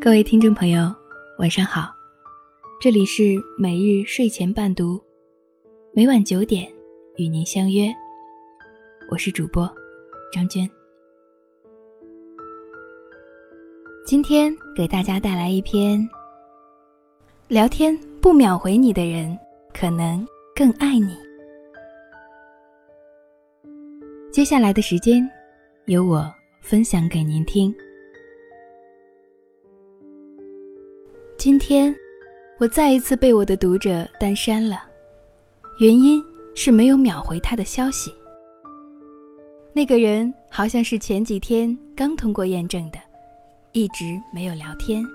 各位听众朋友，晚上好，这里是每日睡前伴读，每晚九点与您相约，我是主播张娟。今天给大家带来一篇：聊天不秒回你的人，可能更爱你。接下来的时间，由我分享给您听。今天，我再一次被我的读者单删了，原因是没有秒回他的消息。那个人好像是前几天刚通过验证的，一直没有聊天。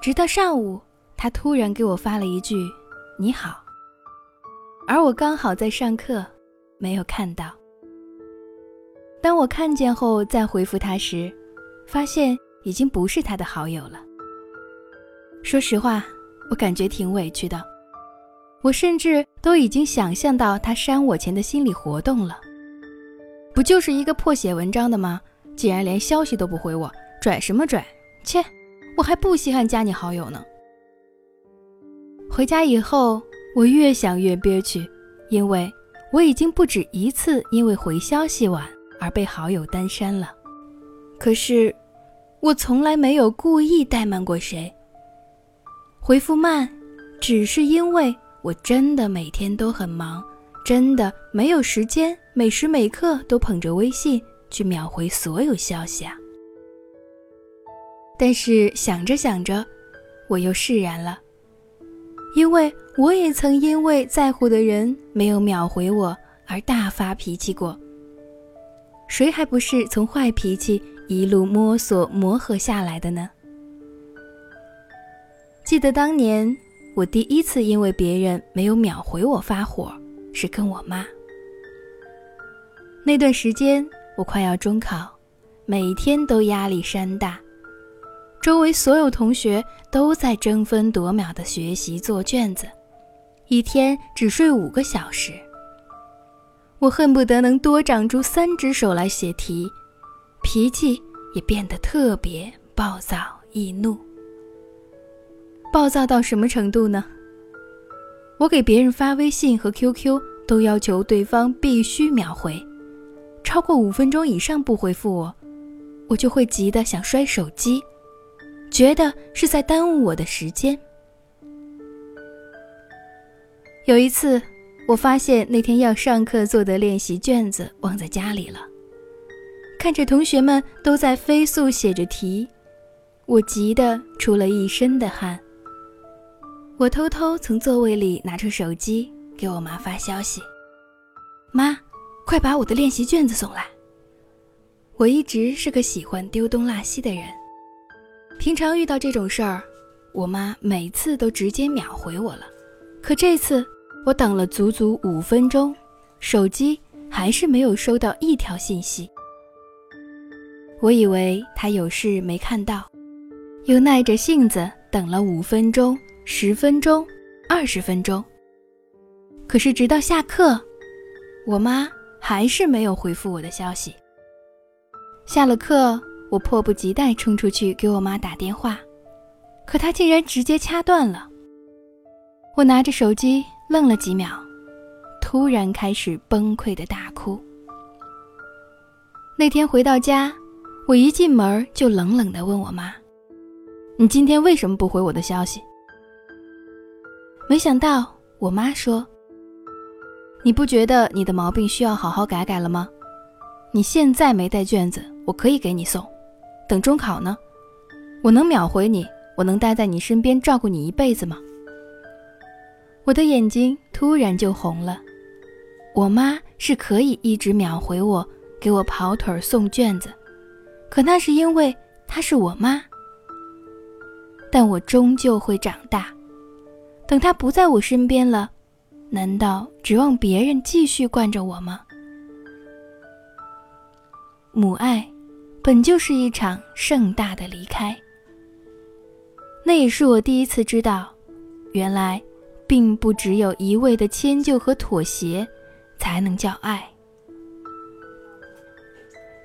直到上午，他突然给我发了一句“你好”，而我刚好在上课，没有看到。当我看见后再回复他时，发现已经不是他的好友了。说实话，我感觉挺委屈的。我甚至都已经想象到他删我前的心理活动了。不就是一个破写文章的吗？竟然连消息都不回我，拽什么拽？切，我还不稀罕加你好友呢。回家以后，我越想越憋屈，因为我已经不止一次因为回消息晚而被好友单删了。可是，我从来没有故意怠慢过谁。回复慢，只是因为我真的每天都很忙，真的没有时间每时每刻都捧着微信去秒回所有消息啊。但是想着想着，我又释然了，因为我也曾因为在乎的人没有秒回我而大发脾气过。谁还不是从坏脾气一路摸索磨合下来的呢？记得当年我第一次因为别人没有秒回我发火，是跟我妈。那段时间我快要中考，每天都压力山大，周围所有同学都在争分夺秒的学习做卷子，一天只睡五个小时。我恨不得能多长出三只手来写题，脾气也变得特别暴躁易怒。暴躁到什么程度呢？我给别人发微信和 QQ 都要求对方必须秒回，超过五分钟以上不回复我，我就会急得想摔手机，觉得是在耽误我的时间。有一次，我发现那天要上课做的练习卷子忘在家里了，看着同学们都在飞速写着题，我急得出了一身的汗。我偷偷从座位里拿出手机，给我妈发消息：“妈，快把我的练习卷子送来。”我一直是个喜欢丢东落西的人，平常遇到这种事儿，我妈每次都直接秒回我了。可这次我等了足足五分钟，手机还是没有收到一条信息。我以为她有事没看到，又耐着性子等了五分钟。十分钟，二十分钟。可是直到下课，我妈还是没有回复我的消息。下了课，我迫不及待冲出去给我妈打电话，可她竟然直接掐断了。我拿着手机愣了几秒，突然开始崩溃的大哭。那天回到家，我一进门就冷冷地问我妈：“你今天为什么不回我的消息？”没想到，我妈说：“你不觉得你的毛病需要好好改改了吗？你现在没带卷子，我可以给你送。等中考呢，我能秒回你，我能待在你身边照顾你一辈子吗？”我的眼睛突然就红了。我妈是可以一直秒回我，给我跑腿送卷子，可那是因为她是我妈。但我终究会长大。等他不在我身边了，难道指望别人继续惯着我吗？母爱，本就是一场盛大的离开。那也是我第一次知道，原来，并不只有一味的迁就和妥协，才能叫爱。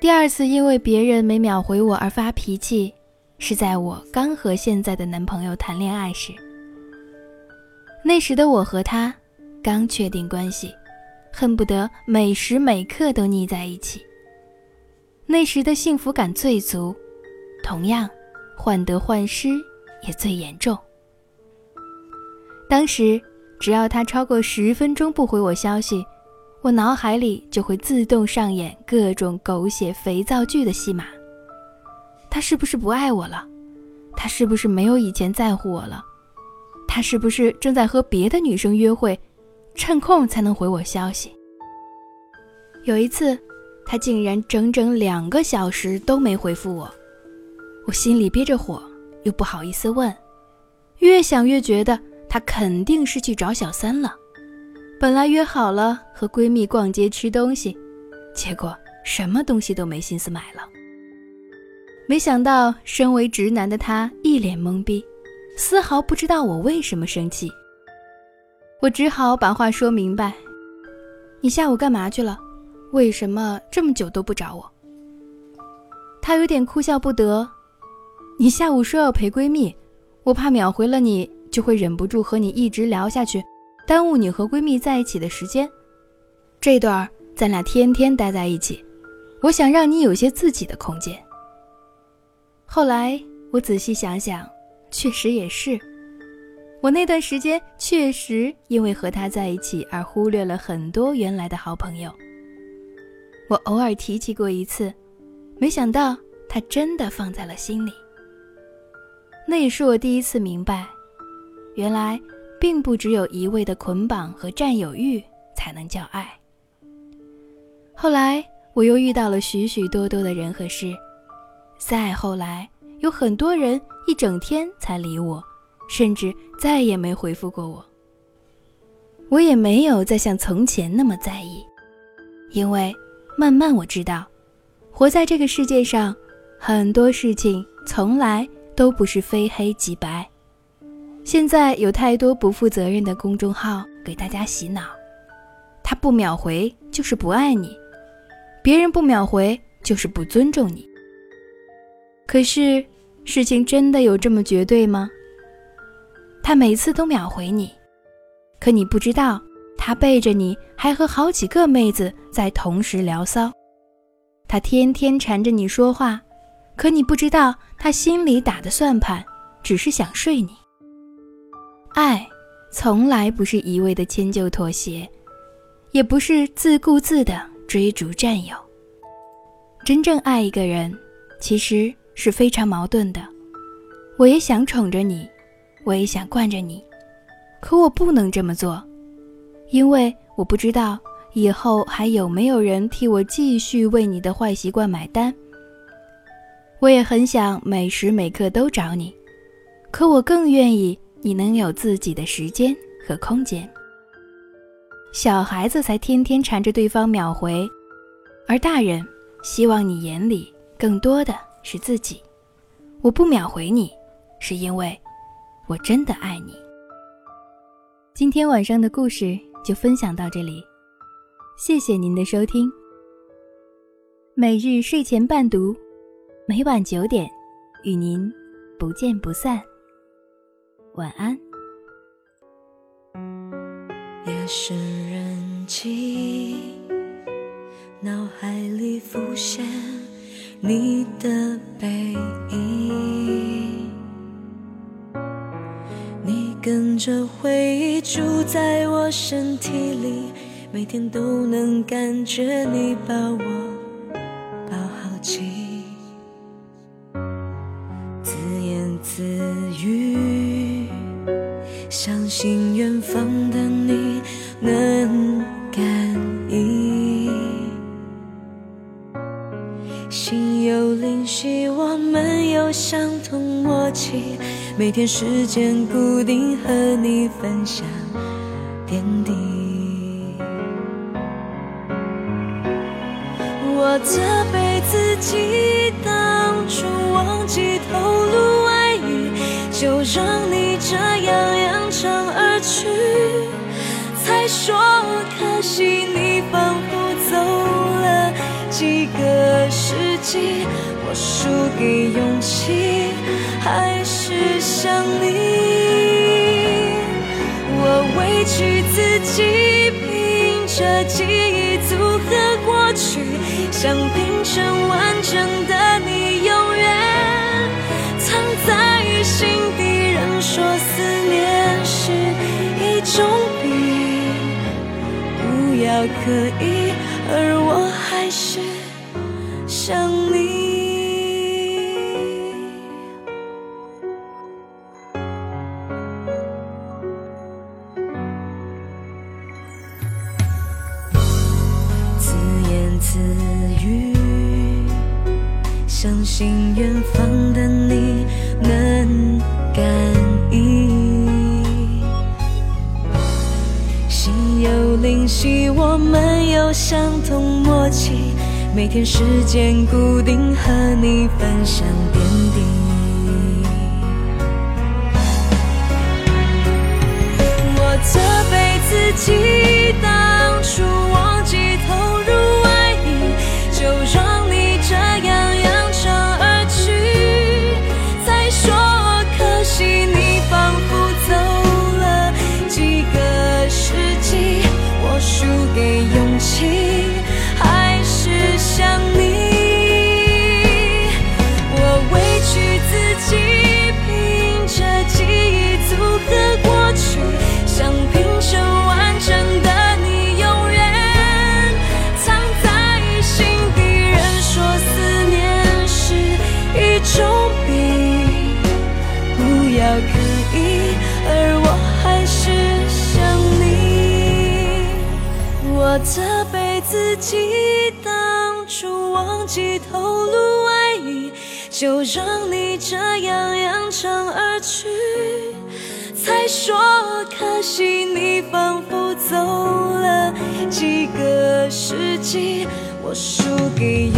第二次因为别人没秒回我而发脾气，是在我刚和现在的男朋友谈恋爱时。那时的我和他刚确定关系，恨不得每时每刻都腻在一起。那时的幸福感最足，同样，患得患失也最严重。当时，只要他超过十分钟不回我消息，我脑海里就会自动上演各种狗血肥皂剧的戏码。他是不是不爱我了？他是不是没有以前在乎我了？他是不是正在和别的女生约会，趁空才能回我消息？有一次，他竟然整整两个小时都没回复我，我心里憋着火，又不好意思问，越想越觉得他肯定是去找小三了。本来约好了和闺蜜逛街吃东西，结果什么东西都没心思买了。没想到，身为直男的他一脸懵逼。丝毫不知道我为什么生气，我只好把话说明白：“你下午干嘛去了？为什么这么久都不找我？”他有点哭笑不得：“你下午说要陪闺蜜，我怕秒回了你就会忍不住和你一直聊下去，耽误你和闺蜜在一起的时间。这段咱俩天天待在一起，我想让你有些自己的空间。”后来我仔细想想。确实也是，我那段时间确实因为和他在一起而忽略了很多原来的好朋友。我偶尔提起过一次，没想到他真的放在了心里。那也是我第一次明白，原来并不只有一味的捆绑和占有欲才能叫爱。后来我又遇到了许许多多的人和事，再后来。有很多人一整天才理我，甚至再也没回复过我。我也没有再像从前那么在意，因为慢慢我知道，活在这个世界上，很多事情从来都不是非黑即白。现在有太多不负责任的公众号给大家洗脑，他不秒回就是不爱你，别人不秒回就是不尊重你。可是，事情真的有这么绝对吗？他每次都秒回你，可你不知道，他背着你还和好几个妹子在同时聊骚。他天天缠着你说话，可你不知道，他心里打的算盘只是想睡你。爱从来不是一味的迁就妥协，也不是自顾自的追逐占有。真正爱一个人，其实。是非常矛盾的，我也想宠着你，我也想惯着你，可我不能这么做，因为我不知道以后还有没有人替我继续为你的坏习惯买单。我也很想每时每刻都找你，可我更愿意你能有自己的时间和空间。小孩子才天天缠着对方秒回，而大人希望你眼里更多的。是自己，我不秒回你，是因为我真的爱你。今天晚上的故事就分享到这里，谢谢您的收听。每日睡前伴读，每晚九点与您不见不散。晚安。夜深人静，脑海里浮现。你的背影，你跟着回忆住在我身体里，每天都能感觉你把我抱好紧，自言自语，相信远方的你能感相同默契，每天时间固定和你分享点滴。我责备自己当初忘记透露爱意，就让你这样扬长而去，才说可惜你仿佛几个。世纪，我输给勇气。还是想你。我委屈自己，凭着记忆组合过去，想拼成完整的你，永远藏在心底。人说思念是一种病，不要刻意，相信远方的你能感应。心有灵犀，我们有相同默契，每天时间固定，和你分享点滴。我输给勇气，还是想你。我委屈自己，凭着记忆组合过去，想拼成完整的你，永远藏在心底。人说思念是一种病，不要刻意，而我还是想。我责备自己，当初忘记透露爱意，就让你这样扬长而去。才说可惜，你仿佛走了几个世纪，我输给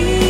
You.